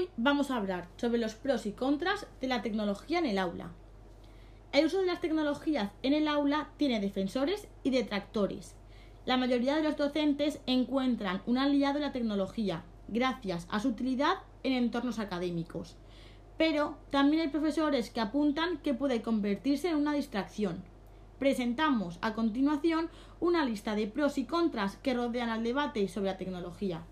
Hoy vamos a hablar sobre los pros y contras de la tecnología en el aula. El uso de las tecnologías en el aula tiene defensores y detractores. La mayoría de los docentes encuentran un aliado en la tecnología gracias a su utilidad en entornos académicos. Pero también hay profesores que apuntan que puede convertirse en una distracción. Presentamos a continuación una lista de pros y contras que rodean al debate sobre la tecnología.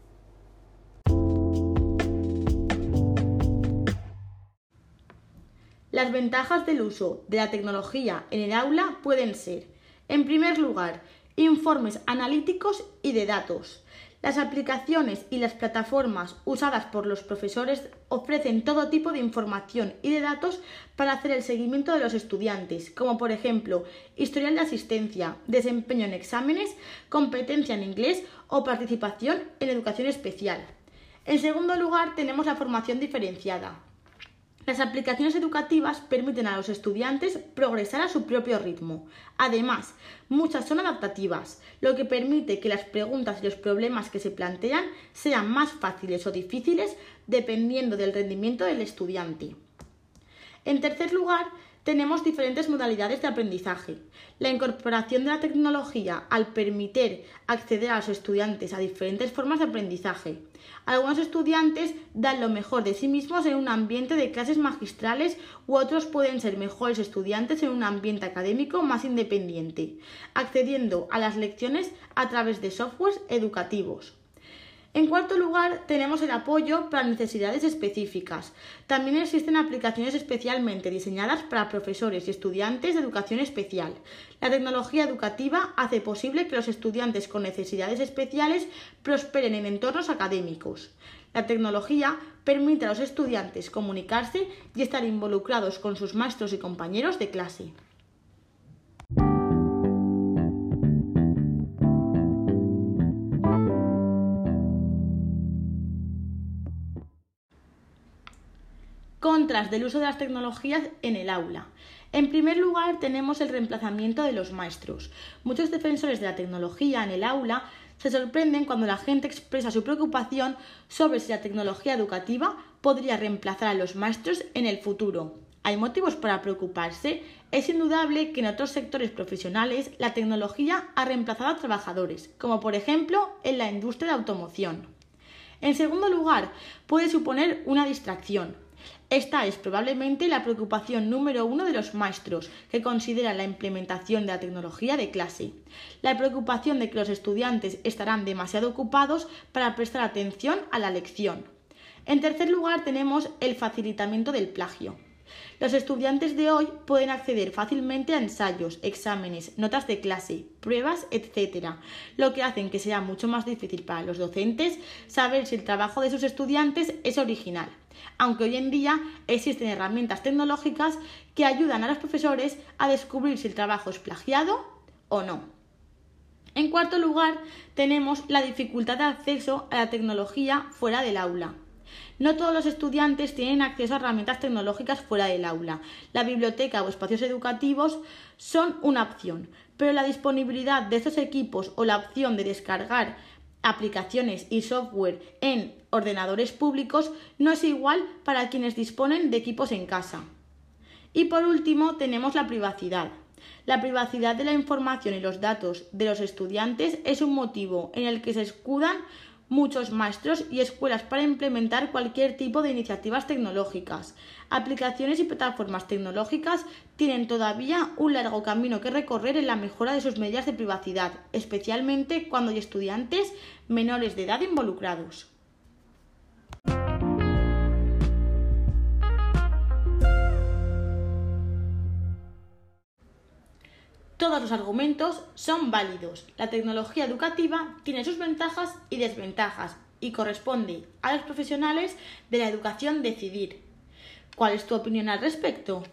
Las ventajas del uso de la tecnología en el aula pueden ser, en primer lugar, informes analíticos y de datos. Las aplicaciones y las plataformas usadas por los profesores ofrecen todo tipo de información y de datos para hacer el seguimiento de los estudiantes, como por ejemplo historial de asistencia, desempeño en exámenes, competencia en inglés o participación en educación especial. En segundo lugar, tenemos la formación diferenciada. Las aplicaciones educativas permiten a los estudiantes progresar a su propio ritmo. Además, muchas son adaptativas, lo que permite que las preguntas y los problemas que se plantean sean más fáciles o difíciles dependiendo del rendimiento del estudiante. En tercer lugar, tenemos diferentes modalidades de aprendizaje. La incorporación de la tecnología al permitir acceder a los estudiantes a diferentes formas de aprendizaje. Algunos estudiantes dan lo mejor de sí mismos en un ambiente de clases magistrales u otros pueden ser mejores estudiantes en un ambiente académico más independiente, accediendo a las lecciones a través de softwares educativos. En cuarto lugar, tenemos el apoyo para necesidades específicas. También existen aplicaciones especialmente diseñadas para profesores y estudiantes de educación especial. La tecnología educativa hace posible que los estudiantes con necesidades especiales prosperen en entornos académicos. La tecnología permite a los estudiantes comunicarse y estar involucrados con sus maestros y compañeros de clase. Contras del uso de las tecnologías en el aula. En primer lugar, tenemos el reemplazamiento de los maestros. Muchos defensores de la tecnología en el aula se sorprenden cuando la gente expresa su preocupación sobre si la tecnología educativa podría reemplazar a los maestros en el futuro. ¿Hay motivos para preocuparse? Es indudable que en otros sectores profesionales la tecnología ha reemplazado a trabajadores, como por ejemplo en la industria de automoción. En segundo lugar, puede suponer una distracción. Esta es probablemente la preocupación número uno de los maestros, que consideran la implementación de la tecnología de clase. La preocupación de que los estudiantes estarán demasiado ocupados para prestar atención a la lección. En tercer lugar, tenemos el facilitamiento del plagio. Los estudiantes de hoy pueden acceder fácilmente a ensayos, exámenes, notas de clase, pruebas, etc., lo que hace que sea mucho más difícil para los docentes saber si el trabajo de sus estudiantes es original, aunque hoy en día existen herramientas tecnológicas que ayudan a los profesores a descubrir si el trabajo es plagiado o no. En cuarto lugar, tenemos la dificultad de acceso a la tecnología fuera del aula. No todos los estudiantes tienen acceso a herramientas tecnológicas fuera del aula. La biblioteca o espacios educativos son una opción, pero la disponibilidad de estos equipos o la opción de descargar aplicaciones y software en ordenadores públicos no es igual para quienes disponen de equipos en casa. Y por último tenemos la privacidad. La privacidad de la información y los datos de los estudiantes es un motivo en el que se escudan muchos maestros y escuelas para implementar cualquier tipo de iniciativas tecnológicas. Aplicaciones y plataformas tecnológicas tienen todavía un largo camino que recorrer en la mejora de sus medidas de privacidad, especialmente cuando hay estudiantes menores de edad involucrados. Todos los argumentos son válidos. La tecnología educativa tiene sus ventajas y desventajas y corresponde a los profesionales de la educación decidir. ¿Cuál es tu opinión al respecto?